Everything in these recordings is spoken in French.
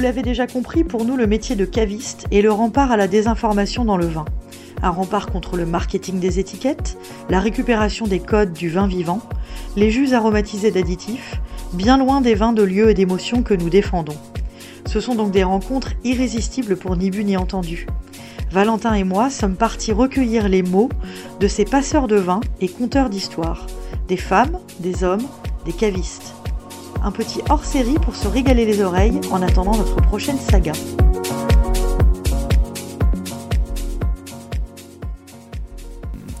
vous l'avez déjà compris, pour nous, le métier de caviste est le rempart à la désinformation dans le vin. Un rempart contre le marketing des étiquettes, la récupération des codes du vin vivant, les jus aromatisés d'additifs, bien loin des vins de lieu et d'émotions que nous défendons. Ce sont donc des rencontres irrésistibles pour ni bu ni entendu. Valentin et moi sommes partis recueillir les mots de ces passeurs de vin et conteurs d'histoires, des femmes, des hommes, des cavistes. Un petit hors-série pour se régaler les oreilles en attendant notre prochaine saga.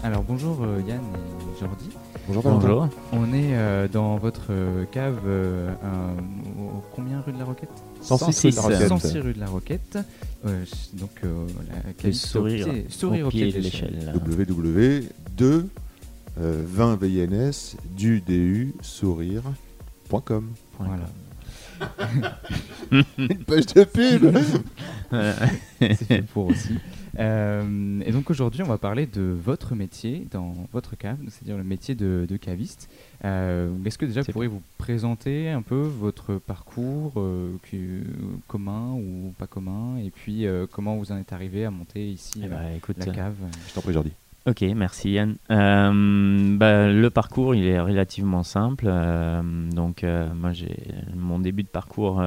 Alors bonjour euh, Yann et Jordi. Bonjour Valentin. On est euh, dans votre euh, cave, euh, un- au- combien rue de la Roquette? 106 rue de la Roquette. 106 rue de la Roquette. Euh, donc euh, la sourire, au pied, sourire au pied de l'échelle. www.2 euh, 20 VNS du DU sourire.com. Voilà. Une page de pub c'est fait pour aussi. Euh, et donc aujourd'hui, on va parler de votre métier dans votre cave, c'est-à-dire le métier de, de caviste. Euh, Est-ce que déjà vous pourriez vous présenter un peu votre parcours euh, que- commun ou pas commun, et puis euh, comment vous en êtes arrivé à monter ici Eh euh, ben, écoute, la cave? Je t'en prie Jordi. Ok, merci Yann. Euh, bah, le parcours, il est relativement simple. Euh, donc, euh, moi, j'ai mon début de parcours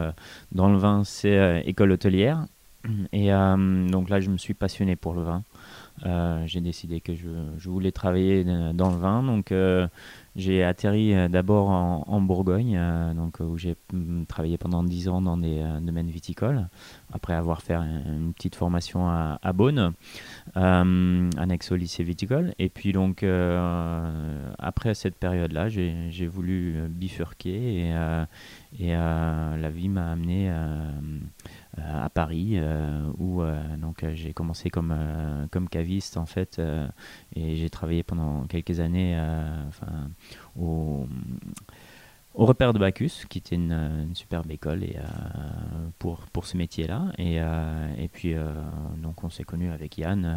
dans le vin, c'est école hôtelière. Et donc là, je me suis passionné pour le vin. Euh, j'ai décidé que je, je voulais travailler euh, dans le vin. Donc, euh, j'ai atterri d'abord en, Bourgogne, donc, où j'ai mm, travaillé pendant 10 ans dans des domaines viticoles, après avoir fait un- une petite formation à, à Beaune annexe au lycée viticole. Et puis donc, après cette période-là, j'ai voulu bifurquer et, et euh, la vie m'a amené euh, euh, à Paris euh, où donc j'ai commencé comme, comme caviste en fait et j'ai travaillé pendant quelques années enfin, au, au repère de Bacchus, qui était une, une superbe école et, euh, pour, pour ce métier-là. Et, euh, et puis, euh, donc, on s'est connus avec Yann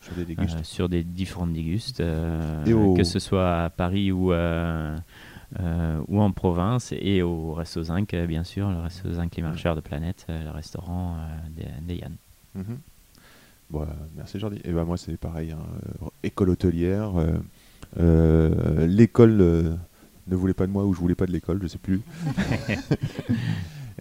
Sur des dégustes. sur des différentes dégustes, au- que ce soit à Paris ou, euh, ou en province, et au Resto Zinc, euh, bien sûr, le Resto Zinc Les Marcheurs de Planète, euh, le restaurant des, des Yann. Mhm. Bon, euh, merci Jordi. Et ben moi c'est pareil, hein, école hôtelière. l'école ne voulait pas de moi ou je voulais pas de l'école, je sais plus.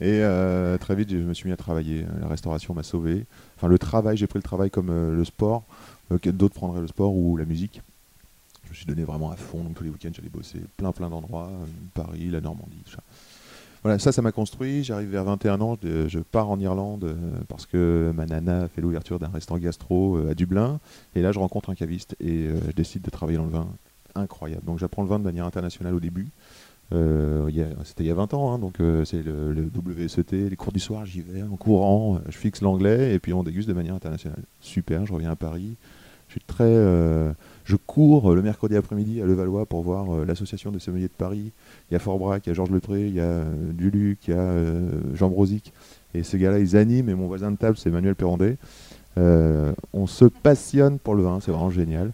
Et euh, très vite je me suis mis à travailler. La restauration m'a sauvé. Enfin le travail, j'ai pris le travail comme euh, le sport. euh, que D'autres prendraient le sport ou la musique. Me suis donné vraiment à fond. Donc tous les week-ends j'allais bosser plein plein d'endroits, euh, Paris, la Normandie, tout ça. Voilà, ça, ça m'a construit. J'arrive vers 21 ans, je, pars en Irlande euh, parce que ma nana fait l'ouverture d'un restaurant gastro euh, à Dublin. Et là, je rencontre un caviste et je décide de travailler dans le vin. Incroyable. Donc, j'apprends le vin de manière internationale au début. C'était il y a 20 ans, hein, donc c'est le, le WSET, les cours du soir, j'y vais en courant, je fixe l'anglais et puis on déguste de manière internationale. Super, je reviens à Paris. Je suis très, je cours euh, le mercredi après-midi à Levallois pour voir euh, l'association des sommeliers de Paris. Il y a Forbrac, il y a Georges Lepré, il y a euh, Duluc, il y a Jean Brosic. Et ces gars-là, ils animent. Et mon voisin de table, c'est Emmanuel Perrondet. Euh, on se passionne pour le vin, c'est vraiment génial.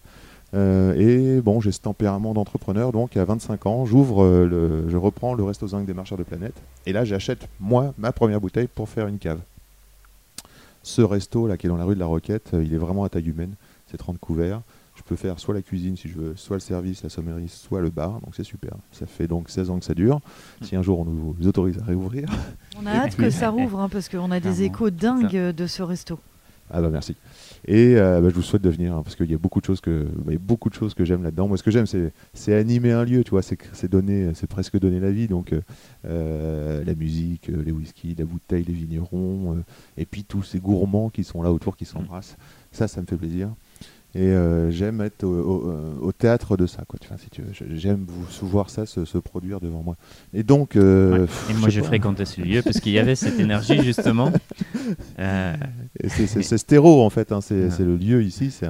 Et bon, j'ai ce tempérament d'entrepreneur, donc à 25 ans, j'ouvre, je reprends le Resto Zinc des Marcheurs de Planète. Et là, j'achète, moi, ma première bouteille pour faire une cave. Ce resto, là, qui est dans la rue de la Roquette, il est vraiment à taille humaine. C'est 30 couverts. Je peux faire soit la cuisine si je veux, soit le service, la sommellerie, soit le bar. Donc c'est super. Ça fait donc 16 ans que ça dure. Si un jour on nous autorise à réouvrir, On a hâte que ça rouvre hein, parce qu'on a des échos dingues euh, de ce resto. Ah bah merci. Et euh, bah, je vous souhaite de venir hein, parce qu'il y a beaucoup de choses que bah, il y a beaucoup de choses que j'aime là-dedans. Moi, ce que j'aime, c'est c'est animer un lieu, tu vois, c'est donner, c'est presque donner la vie. Donc euh, la musique, les whisky, la bouteille, les vignerons, euh, et puis tous ces gourmands qui sont là autour, qui s'embrassent. Ça, ça me fait plaisir. Et euh, j'aime être au, au- euh, au théâtre de ça, quoi. Vois, si tu veux. Je- J'aime vous voir ça se, se produire devant moi. Et donc, euh, Ouais. pff, Et je moi, j'ai pas. fréquenté ce lieu parce qu'il y avait cette énergie, justement. Euh, C'est c'est- c'est ce terreau en fait, hein, c'est Ouais. le lieu ici, c'est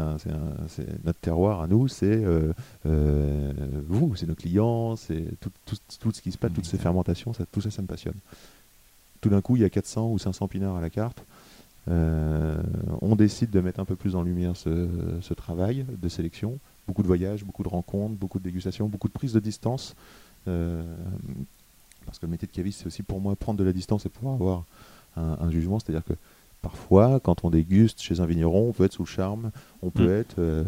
notre terroir à nous, c'est vous, c'est nos clients, c'est tout, tout- tout ce qui se passe, toutes ces fermentations, ça, tout ça, ça me passionne. Tout d'un coup, il y a 400 ou 500 pinards à la carte. Euh, on décide de mettre un peu plus en lumière ce, ce travail de sélection. Beaucoup de voyages, beaucoup de rencontres, beaucoup de dégustations, beaucoup de prise de distance. Euh, parce que le métier de caviste, c'est aussi pour moi prendre de la distance et pouvoir avoir un, jugement, c'est-à-dire que parfois, quand on déguste chez un vigneron, on peut être sous le charme, on peut mm. être euh,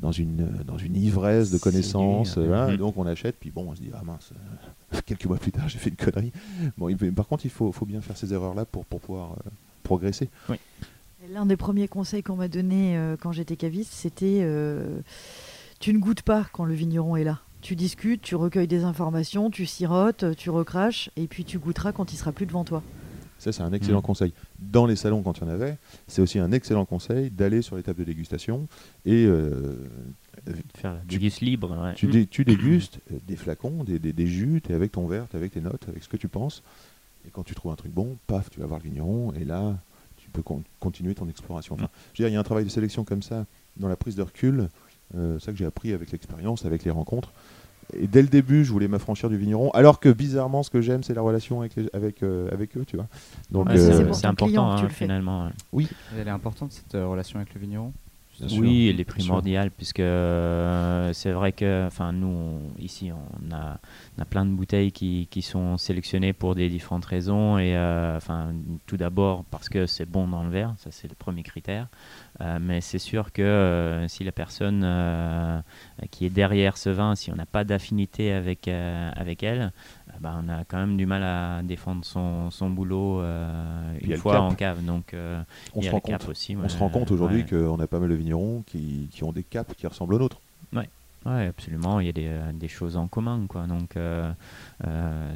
dans, une, dans une ivresse de connaissances. Mm. donc on achète, puis bon, on se dit, ah mince, quelques mois plus tard, j'ai fait une connerie. Bon, par contre, il faut, faut bien faire ces erreurs-là pour, pour pouvoir progresser. L'un des premiers conseils qu'on m'a donné quand j'étais caviste, c'était tu ne goûtes pas quand le vigneron est là. Tu discutes, tu recueilles des informations, tu sirotes, tu recraches, et puis tu goûteras quand il sera plus devant toi. Ça, c'est un excellent mm. conseil. Dans les salons, quand il y en avait, c'est aussi un excellent conseil d'aller sur les tables de dégustation et. Euh, faire la déguste libre. Tu, dégustes euh, des flacons, des, des, jus, tu es avec ton verre, tu avec tes notes, avec ce que tu penses. Et quand tu trouves un truc bon, paf, tu vas voir le vigneron, et là, tu peux continuer ton exploration. Mm. il y a un travail de sélection comme ça dans la prise de recul euh, ça que j'ai appris avec l'expérience, avec les rencontres. Et dès le début, je voulais m'affranchir du vigneron, alors que bizarrement, ce que j'aime, c'est la relation avec, avec, euh, avec eux, tu vois. Donc, euh, c'est important hein, finalement. Oui. Elle est importante cette relation avec le vigneron. Oui, elle est primordiale puisque c'est vrai que, enfin, nous ici, on a, on a, plein de bouteilles qui, qui, sont sélectionnées pour des différentes raisons. Et, enfin, tout d'abord parce que c'est bon dans le verre, ça c'est le premier critère. Euh, mais c'est sûr que euh, si la personne euh, qui est derrière ce vin, si on n'a pas d'affinité avec, avec elle, bah, on a quand même du mal à défendre son, son boulot une fois en cave. Donc, on, se rend, compte, aussi, on se rend compte aujourd'hui qu'on a pas mal de vignerons qui, qui, ont des capes qui ressemblent aux nôtres. Oui, ouais, absolument. Il y a des, des, choses en commun. Quoi. Donc,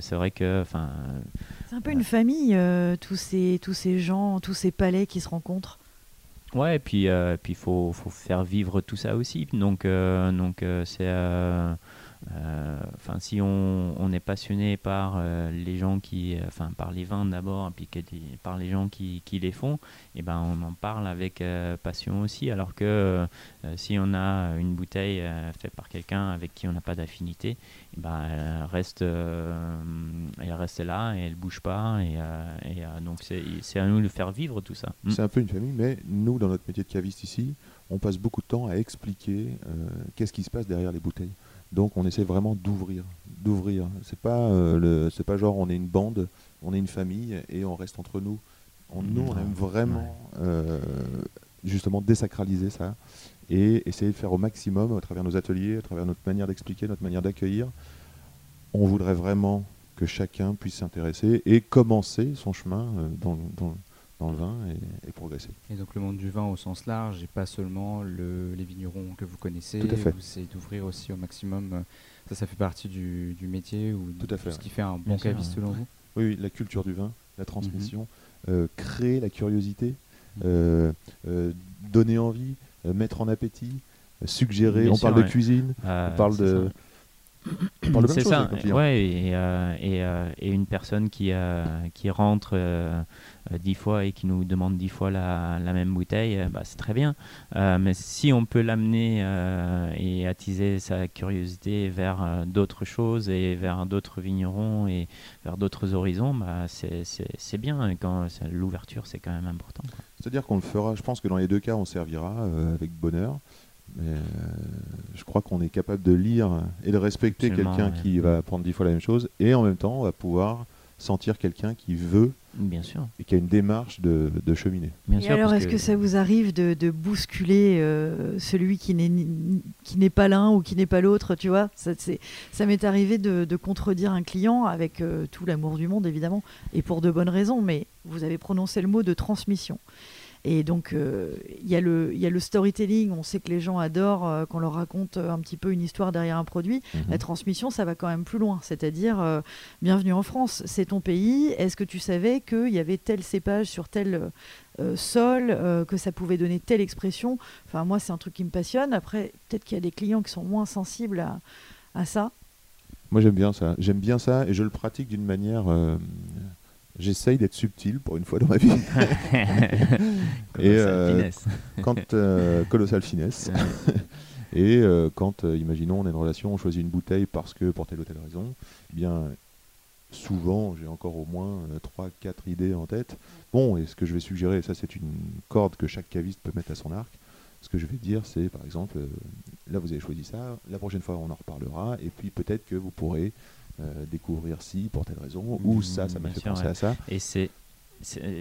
c'est vrai que. C'est un peu une famille, tous, ces, tous ces gens, tous ces palais qui se rencontrent. Ouais, et puis euh, puis faut faut faire vivre tout ça aussi. Donc euh, donc euh, c'est enfin si on, est passionné par les gens qui enfin par les vins d'abord puis par les gens qui, les font et eh ben on en parle avec passion aussi alors que si on a une bouteille faite par quelqu'un avec qui on n'a pas d'affinité eh ben elle reste elle reste là et elle bouge pas et, donc c'est à nous de faire vivre tout ça. C'est un peu une famille mais nous dans notre métier de caviste ici, on passe beaucoup de temps à expliquer euh, qu'est-ce qui se passe derrière les bouteilles. Donc on essaie vraiment d'ouvrir, d'ouvrir. C'est pas euh, c'est pas genre on est une bande, on est une famille et on reste entre nous. nous on aime vraiment euh, justement désacraliser ça et essayer de faire au maximum à travers nos ateliers, à travers notre manière d'expliquer, notre manière d'accueillir. On voudrait vraiment que chacun puisse s'intéresser et commencer son chemin dans, dans, dans le vin et, progresser. Et donc le monde du vin au sens large et pas seulement le, les vignerons que vous connaissez. Tout à fait. C'est d'ouvrir aussi au maximum. Euh, ça, ça fait partie du, du métier ou Tout à fait. ce qui fait un bon caviste selon vous? Oui, la culture du vin, la transmission, mhm. euh, créer la curiosité, mhm. euh, donner envie, mettre en appétit, suggérer. on parle de cuisine, on parle de c'est ça, ouais, et, euh, et, euh, et, une personne qui, euh, qui rentre dix fois et qui nous demande dix fois la, la même bouteille, bah, c'est très bien. mais si on peut l'amener et attiser sa curiosité vers d'autres choses et vers d'autres vignerons et vers d'autres horizons, bah, c'est bien. Quand l'ouverture, c'est quand même important. C'est-à-dire qu'on le fera, je pense que dans les deux cas, on servira avec bonheur. Mais euh, je crois qu'on est capable de lire et de respecter quelqu'un qui va prendre dix fois la même chose, et en même temps, on va pouvoir sentir quelqu'un qui veut Bien sûr. et qui a une démarche de, de cheminer. Bien et alors, est-ce que... ça vous arrive de, de bousculer euh, celui qui n'est qui n'est pas l'un ou qui n'est pas l'autre, tu vois? Ça, ça m'est arrivé de, de, contredire un client avec euh, tout l'amour du monde, évidemment, et pour de bonnes raisons, mais vous avez prononcé le mot de transmission. Et donc, euh, il y, a le storytelling. On sait que les gens adorent euh, qu'on leur raconte euh, un petit peu une histoire derrière un produit. Mhm. La transmission, ça va quand même plus loin. C'est-à-dire, bienvenue en France, c'est ton pays. Est-ce que tu savais qu'il y avait tel cépage sur tel sol, que ça pouvait donner telle expression? Enfin, moi, c'est un truc qui me passionne. Après, peut-être qu'il y a des clients qui sont moins sensibles à, à ça. Moi, j'aime bien ça. J'aime bien ça et je le pratique d'une manière J'essaye d'être subtil pour une fois dans ma vie. et euh, quand euh, colossal finesse. et euh, quand, imaginons, on a une relation, on choisit une bouteille parce que pour telle ou telle raison, eh bien, souvent, j'ai encore au moins 3-4 idées en tête. Bon, et ce que je vais suggérer, ça c'est une corde que chaque caviste peut mettre à son arc. Ce que je vais dire, c'est par exemple, là vous avez choisi ça, la prochaine fois on en reparlera, et puis peut-être que vous pourrez découvrir ci pour telle raison, ou Mhm, ça, ça m'a fait sûr, penser ouais. à ça. Et c'est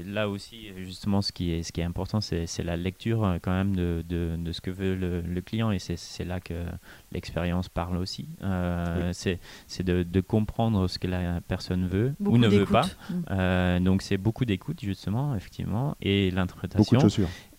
là aussi, justement, ce qui est, ce qui est important, c'est c'est la lecture euh, quand même de, de, de ce que veut le, le client. Et c'est c'est là que l'expérience parle aussi. Euh, C'est c'est de, de comprendre ce que la personne veut Beaucoup ou ne veut pas. Mm. Euh, donc c'est beaucoup d'écoute, justement, effectivement, et Beaucoup de l'interprétation.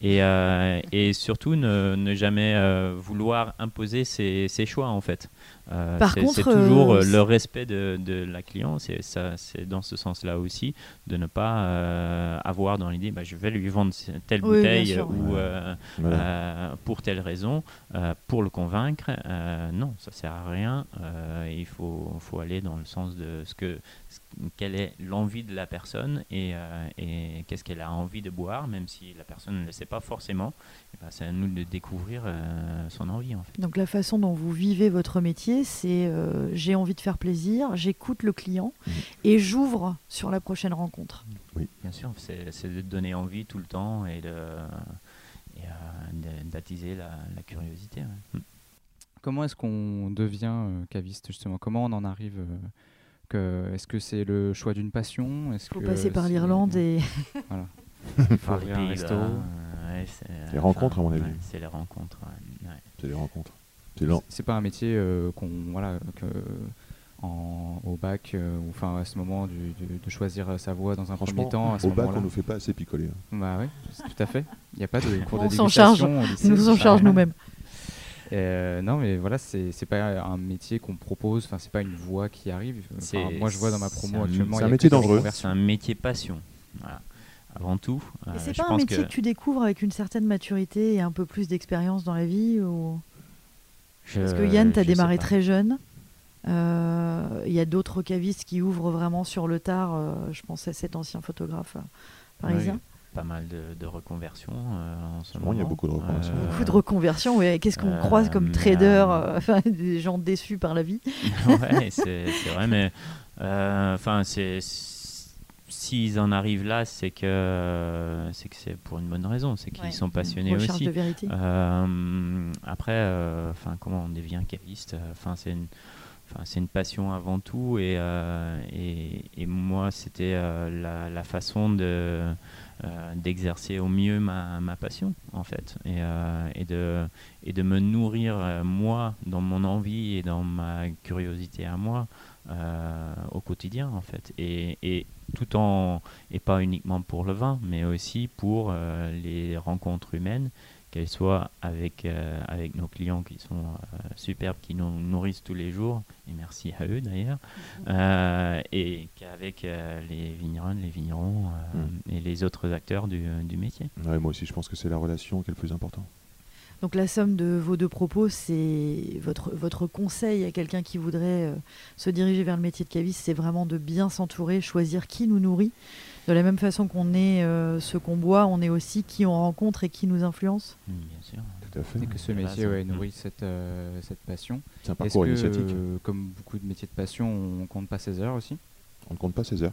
Et, euh, et surtout, ne, ne jamais euh, vouloir imposer ses, ses choix, en fait. Euh, Par c'est- contre, c'est toujours le respect de, de la cliente, c'est ça- c'est dans ce sens-là aussi, de ne pas euh, avoir dans l'idée, bah, je vais lui vendre telle Oui, bouteille sûr. ou euh, Voilà. euh, pour telle raison, euh, pour le convaincre. Euh, non, ça sert à rien. Euh, il faut, faut aller dans le sens de ce que, ce- quelle est l'envie de la personne et, euh, et qu'est-ce qu'elle a envie de boire, même si la personne ne le sait pas forcément. Eh ben, c'est à nous de découvrir euh, son envie en fait. Donc la façon dont vous vivez votre métier, c'est euh, j'ai envie de faire plaisir, j'écoute le client Mhm. et j'ouvre sur la prochaine rencontre. Bien sûr, c'est c'est de donner envie tout le temps et de et, euh, d'attiser la, la curiosité. ouais. Comment est-ce qu'on devient euh, caviste justement? Comment on en arrive euh, que, Est-ce que c'est le choix d'une passion? Est-ce Il faut que passer par l'Irlande et Faut Par les ouvrir un resto. Euh, ouais, c'est- Les rencontres, à mon avis. ouais, c'est les rencontres. ouais, ouais. C'est les rencontres. C'est lent. C'est pas un métier euh, qu'on voilà que en, au bac euh, ou enfin à ce moment du- du- de choisir euh, sa voie dans un premier temps. À ce au bac, on nous fait pas assez picoler. hein. Bah oui, tout à fait. Il n'y a pas de cours de On s'en charge. lycée, nous en ça charge nous-mêmes. Euh, non, mais voilà, c'est c'est pas un métier qu'on propose. Enfin, c'est pas une voie qui arrive. Enfin, moi, je vois dans ma c'est promo un- actuellement. c'est un a métier dangereux. C'est un métier passion. Voilà. Avant tout. Et euh, c'est pas un métier que... tu découvres avec une certaine maturité et un peu plus d'expérience dans la vie ou... je- Parce que Yann, tu as démarré très jeune. Euh, Il y a d'autres cavistes qui ouvrent vraiment sur le tard. euh, je pense à cet ancien photographe euh, parisien. Pas mal de, de reconversions euh, en ce Vraiment, il y a moment. beaucoup de reconversions. Euh, Beaucoup de reconversions. ouais. Qu'est-ce qu'on euh, croise comme trader euh, euh, enfin, Des gens déçus par la vie? ouais, c'est vrai, mais euh, enfin, c'est s'ils en arrivent là, c'est que c'est que c'est pour une bonne raison, c'est qu'ils Ouais. sont passionnés Recherche aussi. de vérité. Euh, après, euh, enfin, comment on devient caviste Enfin, c'est une, enfin, c'est une passion avant tout, et euh, et, et moi, c'était euh, la, la façon de euh, d'exercer au mieux ma, ma passion, en fait, et, euh, et de et de me nourrir euh, moi dans mon envie et dans ma curiosité à moi euh, au quotidien, en fait, et, et tout en et pas uniquement pour le vin, mais aussi pour euh, les rencontres humaines, qu'elles soient avec, euh, avec nos clients qui sont euh, superbes, qui nous nourrissent tous les jours, et merci à eux d'ailleurs, euh, et qu'avec euh, les vignerons, les vignerons euh, et les autres acteurs du, du métier. Ouais, moi aussi, je pense que c'est la relation qui est le plus important. Donc la somme de vos deux propos, c'est votre, votre conseil à quelqu'un qui voudrait euh, se diriger vers le métier de caviste, c'est vraiment de bien s'entourer, choisir qui nous nourrit. De la même façon qu'on est euh, ce qu'on boit, on est aussi qui on rencontre et qui nous influence. Mm, Bien sûr. Tout à fait. Et que ce métier ouais, hein. nourrit cette, euh, cette passion. C'est un Est-ce parcours que, initiatique. euh, comme beaucoup de métiers de passion, on compte pas ses heures aussi? On ne compte pas ses heures.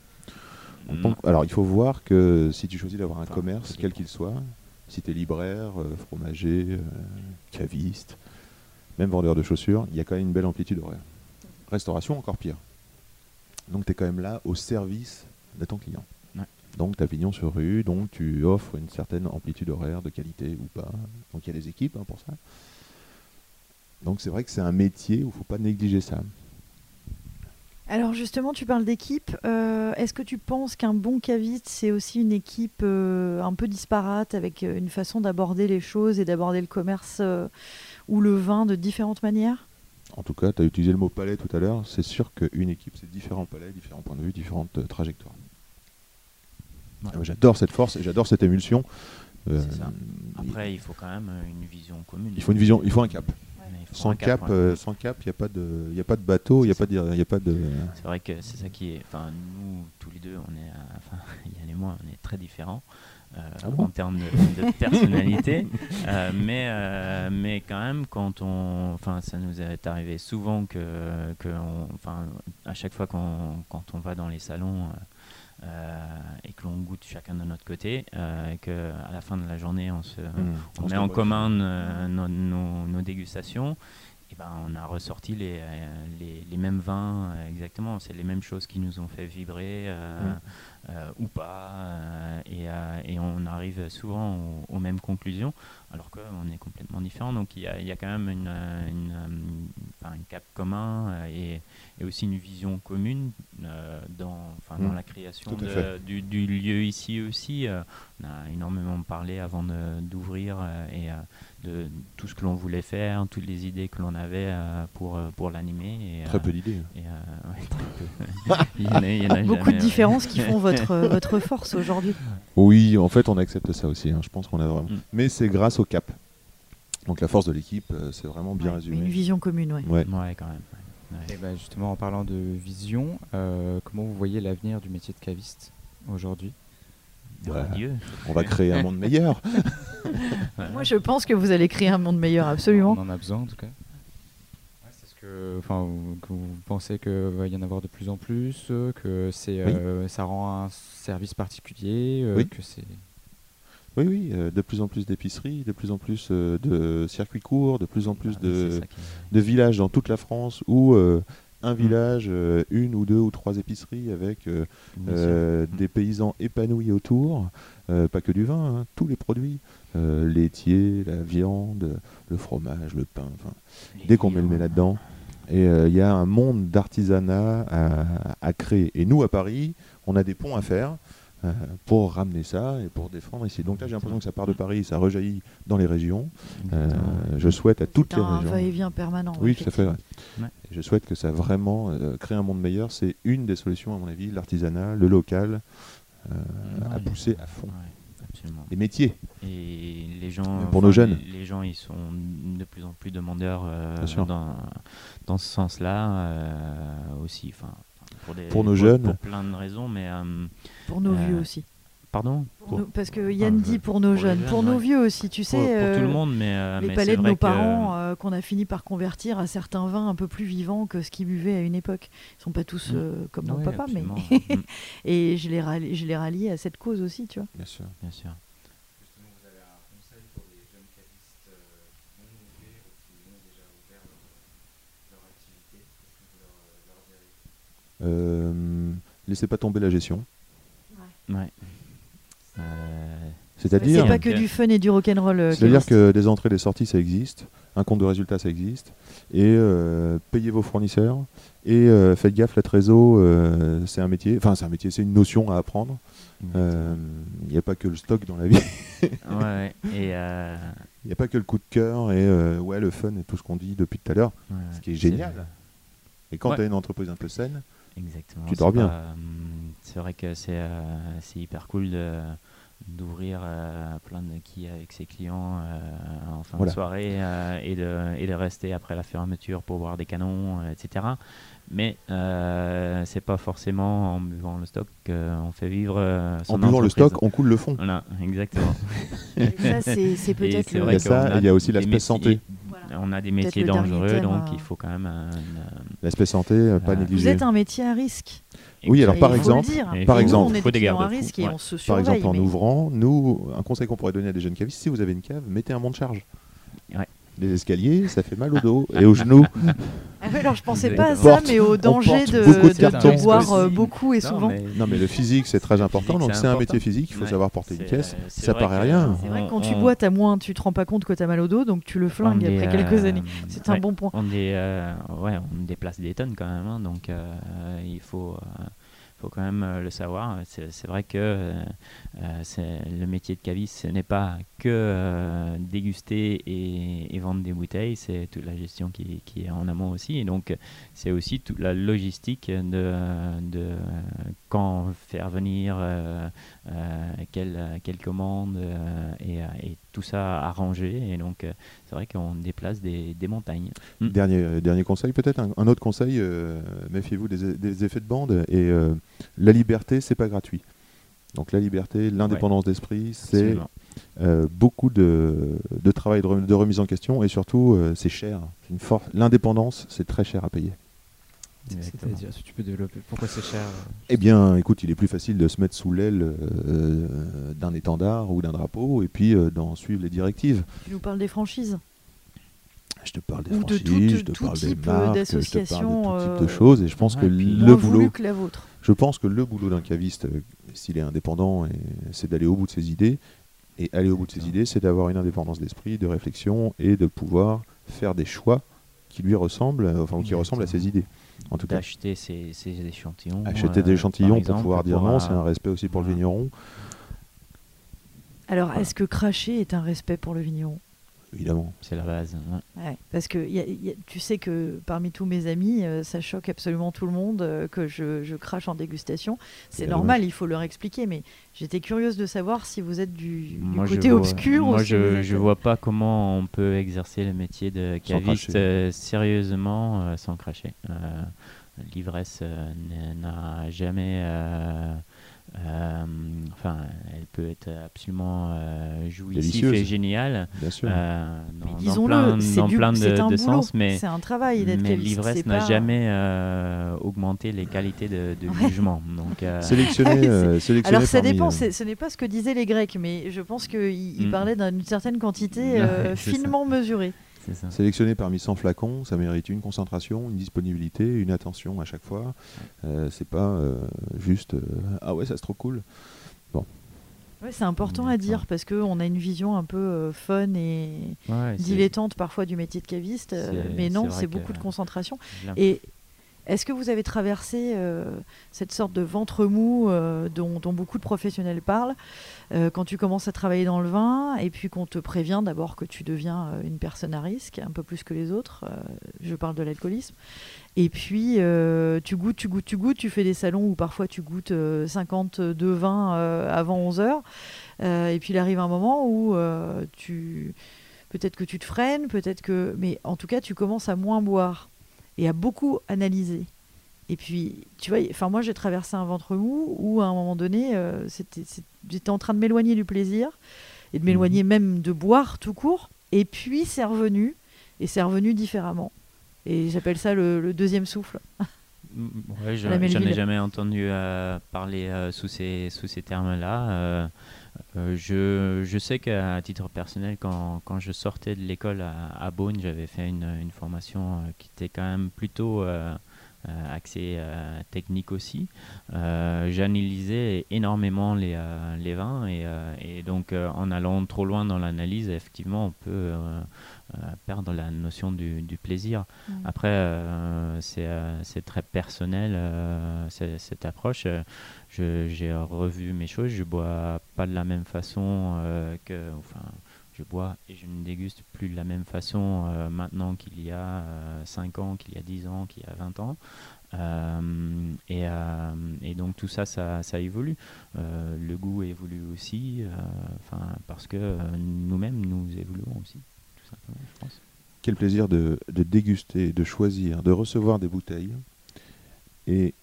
On Mm. compte- Alors, il faut voir que si tu choisis d'avoir un Enfin, commerce, quel qu'il soit, si tu es libraire, euh, fromager, euh, caviste, même vendeur de chaussures, il y a quand même une belle amplitude horaire. Restauration, encore pire. Donc, tu es quand même là au service de ton client. Ouais. Donc, tu as pignon sur rue, donc tu offres une certaine amplitude horaire de qualité ou pas. Donc, il y a des équipes hein, pour ça. Donc, c'est vrai que c'est un métier où il ne faut pas négliger ça. Alors justement, tu parles d'équipe. Euh, Est-ce que tu penses qu'un bon caviste, c'est aussi une équipe euh, un peu disparate, avec euh, une façon d'aborder les choses et d'aborder le commerce euh, ou le vin de différentes manières? En tout cas, tu as utilisé le mot palais tout à l'heure. C'est sûr qu'une équipe, c'est différents palais, différents points de vue, différentes euh, trajectoires. Ouais. Ah, J'adore cette force et j'adore cette émulsion. Euh, ça. Après, il faut quand même une vision commune. il faut une vision, il faut un cap. Faut Sans cap, euh, sans cap, il n'y a pas de, il a pas de bateau, il n'y a C'est pas de, il y a pas de. C'est vrai que c'est ça qui est. Enfin, nous, tous les deux, on est. euh, Enfin, Yann et moi, on est très différents euh, Ah bon en termes de, de personnalité. Euh, mais, euh, mais quand même, quand on. Enfin, ça nous est arrivé souvent que. que on- enfin, à chaque fois qu'on, quand on va dans les salons. Euh, et que l'on goûte chacun de notre côté, euh, et que à la fin de la journée, on se, Hmm, on met en commun euh, nos, nos- nos dégustations et ben, on a ressorti les, les, les mêmes vins, exactement. C'est les mêmes choses qui nous ont fait vibrer. Euh, ou pas, euh, et, euh, et, on arrive souvent aux, mêmes conclusions, alors qu'on est complètement différent. Donc il y a, y a, quand même une, une, un cap commun et, et, aussi une vision commune dans, enfin, dans mmh. la création de, du, du, lieu ici aussi. on a énormément parlé avant d'ouvrir et de tout ce que l'on voulait faire, toutes les idées que l'on avait euh, pour, euh, pour l'animer. Très peu d'idées. il y, a, Beaucoup de différences qui font votre, votre force aujourd'hui. Oui, en fait, on accepte ça aussi. Hein. Je pense qu'on a vraiment. Mm. Mais c'est grâce au cap. Donc la force de l'équipe, euh, c'est vraiment bien résumé. Une vision commune, oui. Ouais. ouais. quand même. Et bah, justement, en parlant de vision, comment vous voyez l'avenir du métier de caviste aujourd'hui? On va créer un monde meilleur. Moi, je pense que vous allez créer un monde meilleur, absolument. On en a besoin, en tout cas. ce que, enfin, vous pensez qu'il va y en avoir de plus en plus, que c'est, euh, ça rend un service particulier, euh, oui. que c'est. Oui, oui, euh, de plus en plus d'épiceries, de plus en plus de circuits courts, de plus en plus ah, de, de, villages dans toute la France où un mm. village, euh, une ou deux ou trois épiceries avec euh, euh, mm. des paysans épanouis autour, pas que du vin, hein, tous les produits, laitiers, la viande, le fromage, le pain, dès qu'on met le nez là-dedans. Et il y a un monde d'artisanat à, créer. Et nous, à Paris, on a des ponts à faire. Pour ramener ça et pour défendre ici. Donc là, j'ai l'impression que ça part de Paris, ça rejaillit dans les régions. je souhaite à toutes les régions. un va-et-vient permanent. Oui, tout à fait je souhaite que ça vraiment euh, crée un monde meilleur. C'est une des solutions, à mon avis, l'artisanat, le local, euh, à pousser à fond. Les métiers. Et les gens, pour nos jeunes. Les, gens, ils sont de plus en plus demandeurs euh, dans, dans, ce sens-là aussi. Enfin, pour, pour nos jeunes. Pour plein de raisons, mais pour nos vieux aussi. Pardon Parce que Yann dit pour nos jeunes, pour nos vieux aussi, tu sais. Pour, tout le euh, monde, mais. Euh, les palais de nos parents euh, qu'on a fini par convertir à certains vins un peu plus vivants que ce qu'ils buvaient à une époque. Ils sont pas tous mm. comme mon papa, mais. Mm. Et je les, rallie, je les rallie à cette cause aussi, tu vois. Bien sûr. Bien sûr. Laissez pas tomber la gestion. Ouais. Euh, C'est-à-dire. C'est pas que du fun et du rock'n'roll. Euh, C'est-à-dire que des entrées, des sorties, ça existe. Un compte de résultats, ça existe. Et euh, payez vos fournisseurs. Et faites gaffe, la trésor, c'est un métier. Enfin, c'est un métier, c'est une notion à apprendre. Il n'y a pas que le stock dans la vie. ouais, et il n'y a pas que le coup de cœur et ouais, le fun et tout ce qu'on dit depuis tout à l'heure. ce qui est génial. Et quand tu as une entreprise un peu saine, Exactement. tu dors bien c'est vrai que c'est euh, hyper cool d'ouvrir euh, plein de quilles avec ses clients euh, en fin de soirée et, de, et de rester après la fermeture pour voir des canons, etc. Mais c'est pas forcément en buvant le stock qu'on fait vivre son En buvant le stock, on coule le fond. Voilà, exactement. ça, c'est peut-être le... Il y a ça, il y a aussi l'aspect santé. On a des métiers dangereux, donc il faut quand même... L'aspect santé, pas négligé. Vous êtes un métier à risque oui, alors par exemple, par exemple, on des à risque et on se par exemple, en ouvrant, nous, un conseil qu'on pourrait donner à des jeunes cavistes, si vous avez une cave, mettez un monte-charge. Ouais. Les escaliers, ça fait mal au dos et aux genoux. Ah alors je pensais pas à ça, mais au danger de, de, boire euh, beaucoup et souvent. Non mais le physique c'est très important, donc c'est un métier physique, il faut savoir porter une caisse, ça paraît rien. C'est vrai que quand tu bois, as moins, tu te rends pas compte que tu as mal au dos, donc tu le flingues après quelques euh, années. C'est un bon point. On, est, euh, ouais, on déplace des tonnes quand même, hein, donc il faut faut quand même euh, le savoir. C'est vrai que euh, euh, le métier de caviste, ce n'est pas que déguster et, vendre des bouteilles, c'est toute la gestion qui, est en amont aussi. Et donc, c'est aussi toute la logistique de quand faire venir, quelle, quelle, commande et, et, tout ça arrangé. Et donc, c'est vrai qu'on déplace des, des montagnes. Hmm. Dernier, dernier conseil, peut-être un, autre conseil, méfiez-vous des, des, effets de bande et la liberté, c'est pas gratuit. Donc la liberté, l'indépendance d'esprit, c'est euh, beaucoup de, travail de, remise en question et surtout euh, c'est cher. L'indépendance, c'est très cher à payer. C'est-à-dire, si tu peux développer, pourquoi c'est cher euh, Eh bien, écoute, il est plus facile de se mettre sous l'aile d'un étendard ou d'un drapeau et puis d'en suivre les directives. Tu nous parles des franchises? Je te parle des Ou de franchises, tout- je te tout parle des type, euh, marques, je te parle de d'associations, tout type de euh, choses. Et je pense ouais, que le boulot, voulu que la vôtre. je pense que le boulot d'un caviste, euh, s'il est indépendant, c'est d'aller au bout de ses idées. Et aller au bout de ses Exactement. idées, c'est d'avoir une indépendance d'esprit, de réflexion et de pouvoir faire des choix qui lui ressemblent, euh, enfin qui ressemblent à ses idées. En tout cas, D'acheter ces, ces échantillons. acheter euh, des échantillons par pour exemple, pouvoir dire pour, non, euh, c'est un respect aussi pour le vigneron, Alors, Voilà. est-ce que cracher est un respect pour le vigneron? Évidemment. C'est la base. ouais. Ouais, parce que y a- y a- tu sais que parmi tous mes amis, euh, ça choque absolument tout le monde euh, que je, je crache en dégustation. C'est C'est normal, il faut leur expliquer, mais j'étais curieuse de savoir si vous êtes du, Moi, côté vois- obscur. ou Moi, si je, je vois pas comment on peut exercer le métier de caviste euh, sérieusement euh, sans cracher. Euh, L'ivresse euh, n'a jamais. Euh, enfin, elle peut être absolument euh, jouissive et géniale Bien sûr. euh, dans, dans Disons-le, plein, c'est dans du- plein c'est de, un de boulot, sens, mais, c'est un travail mais l'ivresse n'a pas- jamais euh, augmenté les qualités de, de Ouais. jugement. Donc, euh, sélectionner, sélectionner Alors ça dépend, euh, ce n'est pas ce que disaient les Grecs, mais je pense qu'il il Mm. parlait d'une certaine quantité euh, ça. finement mesurée. Ça. Sélectionner parmi 100 flacons, ça mérite une concentration, une disponibilité, une attention à chaque fois. Euh, c'est pas euh, juste euh, ah ouais, ça c'est trop cool. Ouais, c'est important à dire parce qu'on a une vision un peu euh, fun et Ouais, dilettante parfois du métier de caviste, mais non, c'est beaucoup de concentration. Et est-ce que vous avez traversé euh, cette sorte de ventre mou euh, dont, beaucoup de professionnels parlent euh, quand tu commences à travailler dans le vin et puis qu'on te prévient d'abord que tu deviens une personne à risque, un peu plus que les autres, je parle de l'alcoolisme, et puis tu goûtes, tu goûtes, tu goûtes, tu fais des salons où parfois tu goûtes euh, 52 vins avant 11 heures, et puis il arrive un moment où tu... Peut-être que tu te freines, peut-être que... Mais en tout cas, tu commences à moins boire et à beaucoup analyser. Et puis, tu vois, enfin moi j'ai traversé un ventre mou où à un moment donné, euh, j'étais en train de m'éloigner du plaisir et de m'éloigner même de boire tout court. Et puis c'est revenu et c'est revenu différemment. Et j'appelle ça le, le deuxième souffle. Ouais, j'en ai jamais entendu euh, parler euh, sous ces, sous ces termes-là. Euh, je, je sais qu'à titre personnel, quand, quand je sortais de l'école à, à Beaune, j'avais fait une, une formation euh, qui était quand même plutôt euh, euh, axée euh, technique aussi. Euh, J'analysais énormément les, les vins et, et donc en allant trop loin dans l'analyse, effectivement, on peut perdre la notion du, du plaisir. Après, euh, c'est euh, très personnel, euh, cette approche. J'ai revu mes choses, je bois pas de la même façon que. Enfin, je bois et je ne déguste plus de la même façon euh, maintenant qu'il y a 5 ans, qu'il y a 10 ans, qu'il y a 20 ans. Euh, et, euh, donc tout ça, ça, évolue. Euh, le goût évolue aussi, euh, parce que euh, nous-mêmes, nous évoluons aussi, tout simplement, je pense. Quel plaisir de, de déguster, de choisir, de recevoir des bouteilles et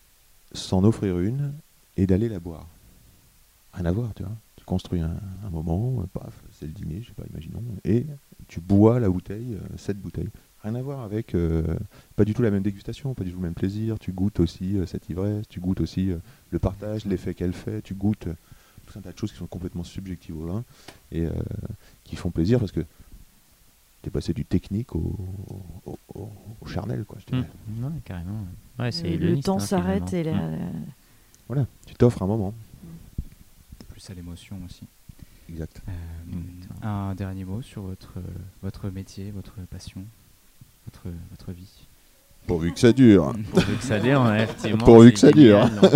s'en offrir une et d'aller la boire. Rien à voir, tu vois. Construis un, un moment, euh, paf, c'est le dîner, je sais pas, imaginons, et tu bois la bouteille, euh, cette bouteille. Rien à voir avec, euh, pas du tout la même dégustation, pas du tout le même plaisir. Tu goûtes aussi euh, cette ivresse, tu goûtes aussi euh, le partage, l'effet qu'elle fait, tu goûtes euh, tout un tas de choses qui sont complètement subjectives au vin et euh, qui font plaisir parce que tu es passé du technique au, au, au- au charnel, quoi, je. Mm. Ouais, carrément. Ouais, le temps hein, s'arrête et finalement. la, Mm. Voilà, tu t'offres un moment. Plus à l'émotion aussi. Exact. Euh, un dernier mot sur votre, votre métier, votre passion, votre, votre vie. Pourvu que ça dure. Pourvu que ça dure, ouais, effectivement. Pourvu que ça dure. euh,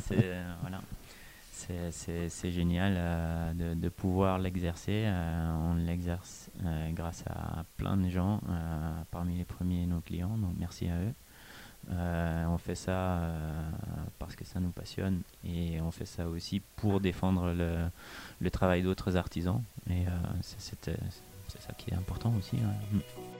c'est euh, voilà. Génial euh, de, de pouvoir l'exercer. on l'exerce grâce à plein de gens, parmi les premiers nos clients, donc merci à eux. Euh, on fait ça euh, parce que ça nous passionne et on fait ça aussi pour défendre le, travail d'autres artisans. Et euh, c'est ça qui est important aussi. Mm.